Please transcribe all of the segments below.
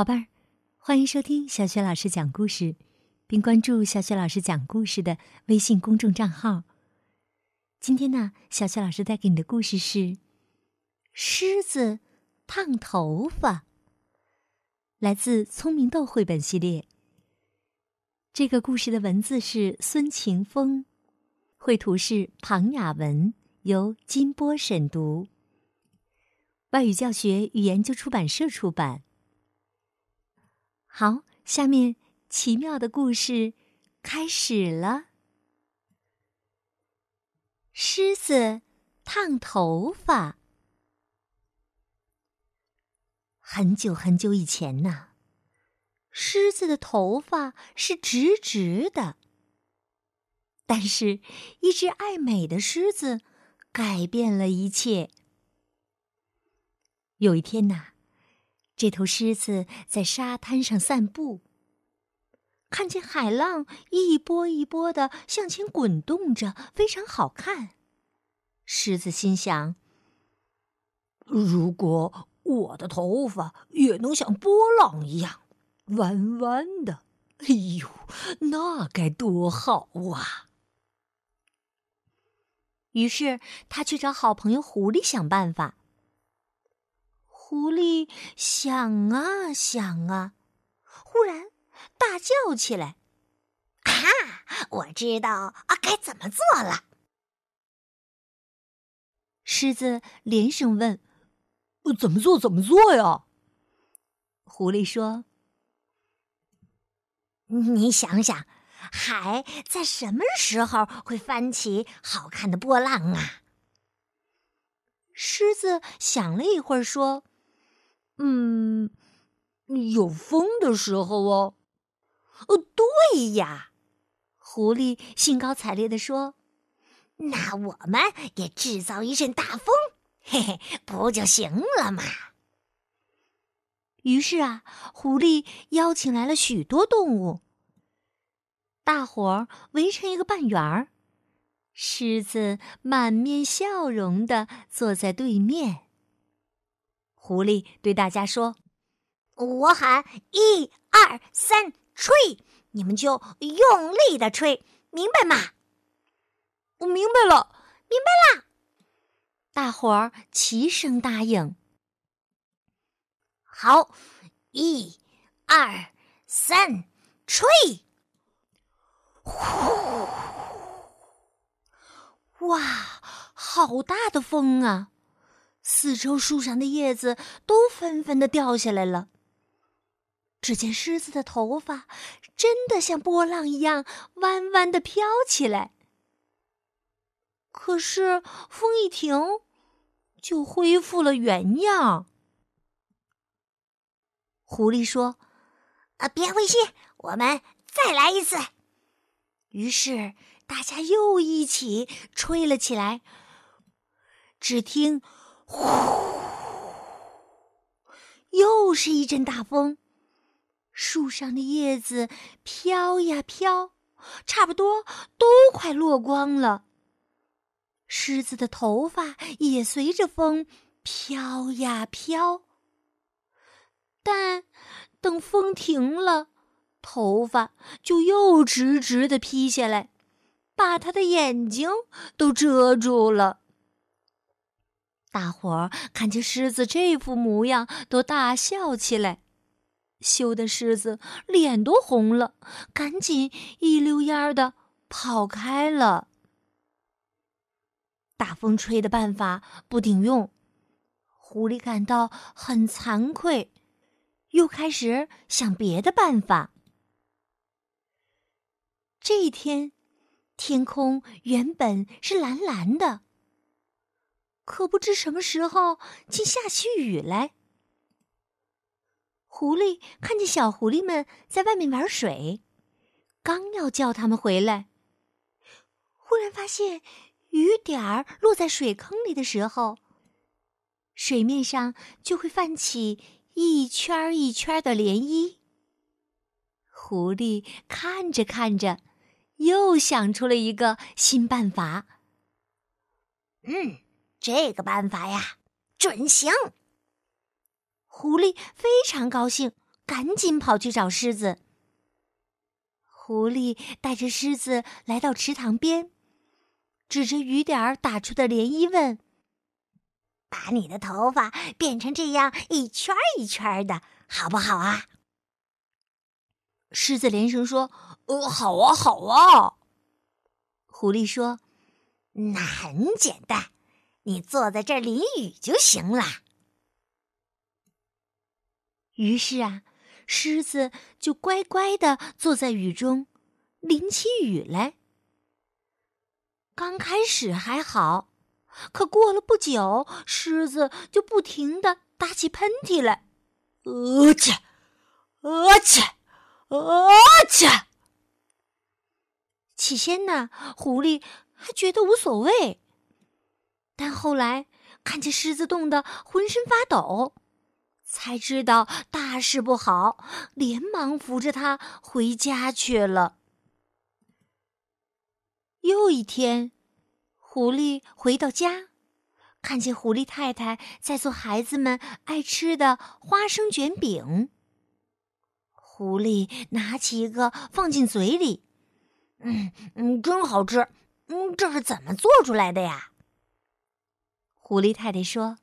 宝贝儿，欢迎收听小雪老师讲故事，并关注小雪老师讲故事的微信公众账号。今天呢，小雪老师带给你的故事是《狮子烫头发》，来自《聪明豆》绘本系列。这个故事的文字是孙晴峰，绘图是庞雅文，由金波审读。外语教学与研究出版社出版。好，下面奇妙的故事开始了。狮子烫头发。很久很久以前呢，狮子的头发是直直的。但是，一只爱美的狮子改变了一切。有一天呐。这头狮子在沙滩上散步，看见海浪一波一波的向前滚动着，非常好看。狮子心想：“如果我的头发也能像波浪一样弯弯的，哎呦，那该多好啊！”于是他去找好朋友狐狸想办法。狐狸想啊想啊，忽然大叫起来：“啊！我知道啊，该怎么做了。”狮子连声问：“怎么做？怎么做呀？”狐狸说：“你想想，海在什么时候会翻起好看的波浪啊？”狮子想了一会儿说。嗯，有风的时候哦。哦，对呀，狐狸兴高采烈地说：“那我们也制造一阵大风，嘿嘿，不就行了吗？”于是啊，狐狸邀请来了许多动物，大伙儿围成一个半圆儿，狮子满面笑容的坐在对面。狐狸对大家说：“我喊一二三，吹，你们就用力的吹，明白吗？”“我明白了，明白了。”大伙儿齐声答应。好，一二三，吹！呼！哇，好大的风啊！四周树上的叶子都纷纷的掉下来了。只见狮子的头发真的像波浪一样弯弯的飘起来。可是风一停，就恢复了原样。狐狸说：“啊，别灰心，我们再来一次。”于是大家又一起吹了起来。只听。呼！又是一阵大风，树上的叶子飘呀飘，差不多都快落光了。狮子的头发也随着风飘呀飘，但等风停了，头发就又直直的披下来，把他的眼睛都遮住了。大伙儿看见狮子这副模样，都大笑起来，羞得狮子脸都红了，赶紧一溜烟儿的跑开了。大风吹的办法不顶用，狐狸感到很惭愧，又开始想别的办法。这一天，天空原本是蓝蓝的。可不知什么时候竟下起雨来。狐狸看见小狐狸们在外面玩水，刚要叫他们回来，忽然发现雨点儿落在水坑里的时候，水面上就会泛起一圈一圈的涟漪。狐狸看着看着，又想出了一个新办法。嗯。这个办法呀，准行！狐狸非常高兴，赶紧跑去找狮子。狐狸带着狮子来到池塘边，指着雨点儿打出的涟漪问：“把你的头发变成这样一圈一圈的，好不好啊？”狮子连声说：“呃，好啊，好啊。”狐狸说：“那很简单，你坐在这儿淋雨就行了。”于是啊。狮子就乖乖的坐在雨中，淋起雨来。刚开始还好，可过了不久，狮子就不停的打起喷嚏来，呃切，呃切，呃切。起先呢，狐狸还觉得无所谓，但后来看见狮子冻得浑身发抖。才知道大事不好，连忙扶着他回家去了。又一天，狐狸回到家，看见狐狸太太在做孩子们爱吃的花生卷饼。狐狸拿起一个放进嘴里，嗯嗯，真好吃。嗯，这是怎么做出来的呀？狐狸太太说：“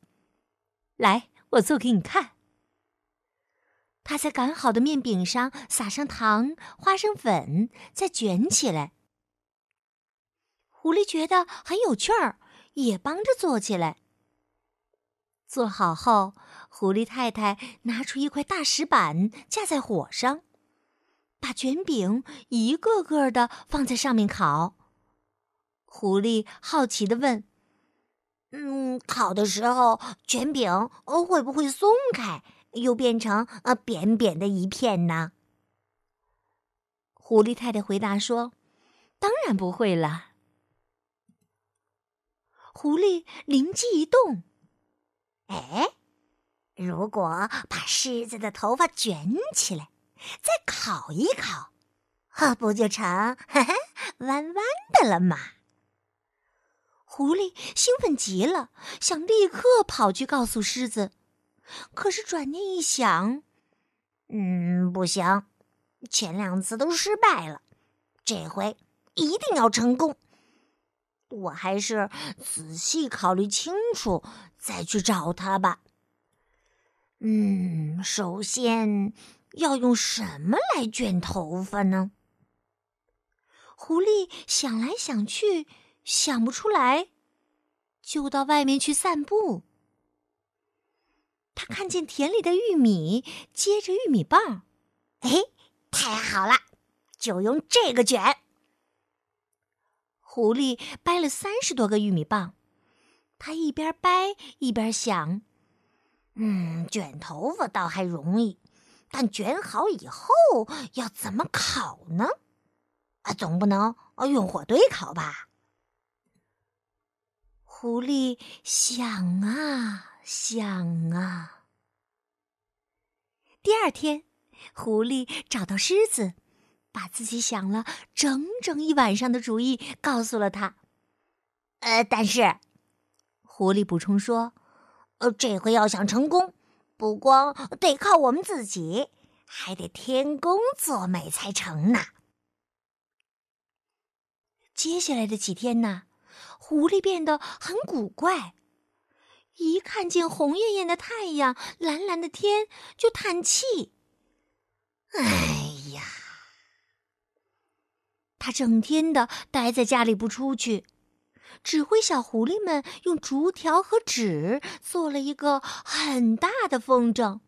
来，我做给你看。”他在擀好的面饼上撒上糖、花生粉，再卷起来。狐狸觉得很有趣儿，也帮着做起来。做好后，狐狸太太拿出一块大石板架在火上，把卷饼一个个的放在上面烤。狐狸好奇的问：“嗯，烤的时候卷饼会不会松开？”又变成呃扁扁的一片呢。狐狸太太回答说：“当然不会了。”狐狸灵机一动：“哎，如果把狮子的头发卷起来，再烤一烤，啊，不就成弯弯的了吗？”狐狸兴奋极了，想立刻跑去告诉狮子。可是转念一想，嗯，不行，前两次都失败了，这回一定要成功。我还是仔细考虑清楚再去找他吧。嗯，首先要用什么来卷头发呢？狐狸想来想去，想不出来，就到外面去散步。他看见田里的玉米结着玉米棒，哎，太好了，就用这个卷。狐狸掰了三十多个玉米棒，他一边掰一边想：“嗯，卷头发倒还容易，但卷好以后要怎么烤呢？啊，总不能用火堆烤吧？”狐狸想啊。想啊！第二天，狐狸找到狮子，把自己想了整整一晚上的主意告诉了他。呃，但是，狐狸补充说：“呃，这回要想成功，不光得靠我们自己，还得天公作美才成呢。”接下来的几天呢，狐狸变得很古怪。一看见红艳艳的太阳、蓝蓝的天，就叹气。哎呀，他整天的待在家里不出去，指挥小狐狸们用竹条和纸做了一个很大的风筝，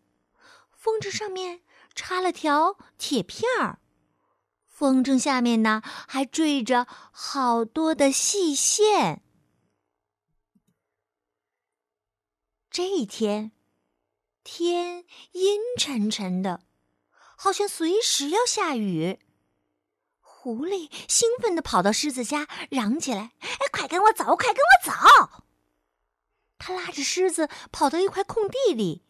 风筝上面插了条铁片儿，风筝下面呢还缀着好多的细线。这一天，天阴沉沉的，好像随时要下雨。狐狸兴奋地跑到狮子家，嚷起来：“哎，快跟我走，快跟我走！”他拉着狮子跑到一块空地里，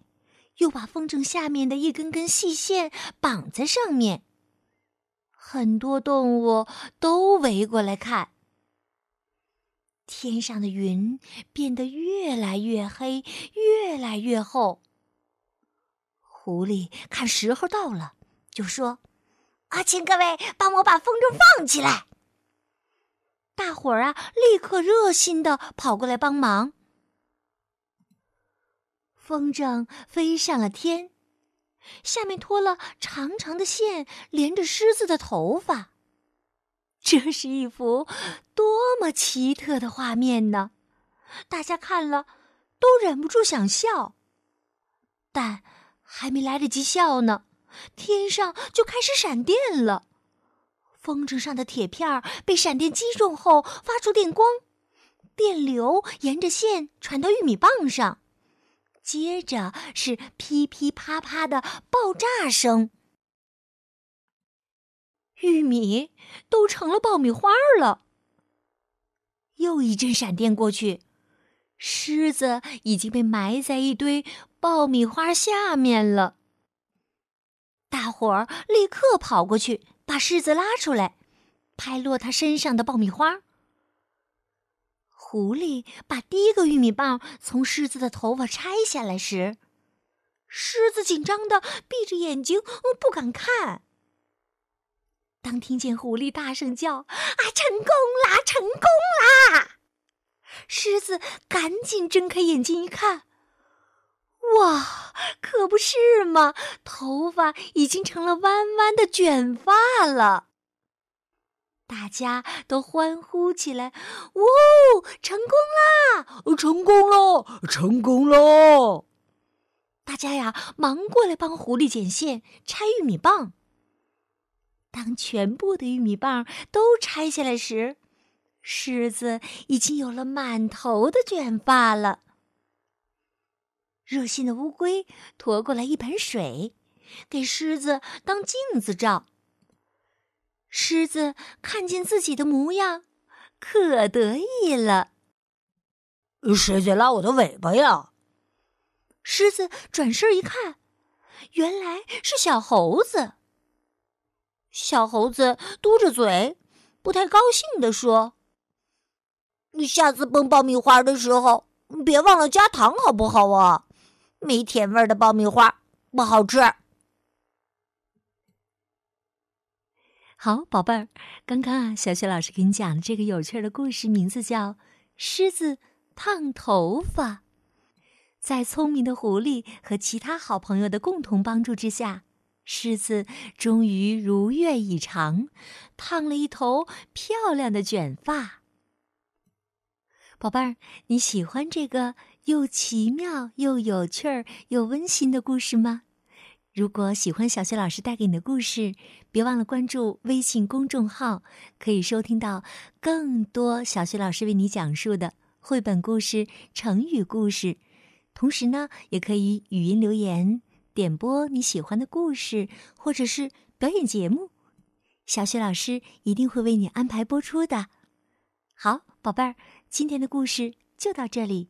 又把风筝下面的一根根细线绑在上面。很多动物都围过来看。天上的云变得越来越黑，越来越厚。狐狸看时候到了，就说：“啊，请各位帮我把风筝放起来。”大伙儿啊，立刻热心的跑过来帮忙。风筝飞上了天，下面拖了长长的线，连着狮子的头发。这是一幅多么奇特的画面呢！大家看了都忍不住想笑，但还没来得及笑呢，天上就开始闪电了。风筝上的铁片被闪电击中后发出电光，电流沿着线传到玉米棒上，接着是噼噼啪啪的爆炸声，玉米都成了爆米花了。又一阵闪电过去，狮子已经被埋在一堆爆米花下面了。大伙儿立刻跑过去。把狮子拉出来，拍落他身上的爆米花。狐狸把第一个玉米棒从狮子的头发拆下来时，狮子紧张的闭着眼睛不敢看。当听见狐狸大声叫“啊，成功啦，成功啦！”狮子赶紧睁开眼睛一看。哇，可不是嘛！头发已经成了弯弯的卷发了。大家都欢呼起来：“哇，成功啦！成功了！成功了！”大家呀，忙过来帮狐狸剪线、拆玉米棒。当全部的玉米棒都拆下来时，狮子已经有了满头的卷发了。热心的乌龟驮过来一盆水，给狮子当镜子照。狮子看见自己的模样，可得意了。谁在拉我的尾巴呀？狮子转身一看，原来是小猴子。小猴子嘟着嘴，不太高兴地说：“你下次崩爆米花的时候，别忘了加糖，好不好啊？”没甜味的爆米花不好吃。好，宝贝儿，刚刚啊，小雪老师给你讲的这个有趣的故事，名字叫《狮子烫头发》。在聪明的狐狸和其他好朋友的共同帮助之下，狮子终于如愿以偿，烫了一头漂亮的卷发。宝贝儿，你喜欢这个？又奇妙又有趣又温馨的故事吗？如果喜欢小雪老师带给你的故事，别忘了关注微信公众号，可以收听到更多小雪老师为你讲述的绘本故事、成语故事。同时呢，也可以语音留言点播你喜欢的故事，或者是表演节目，小雪老师一定会为你安排播出的。好，宝贝儿，今天的故事就到这里。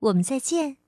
我们再见。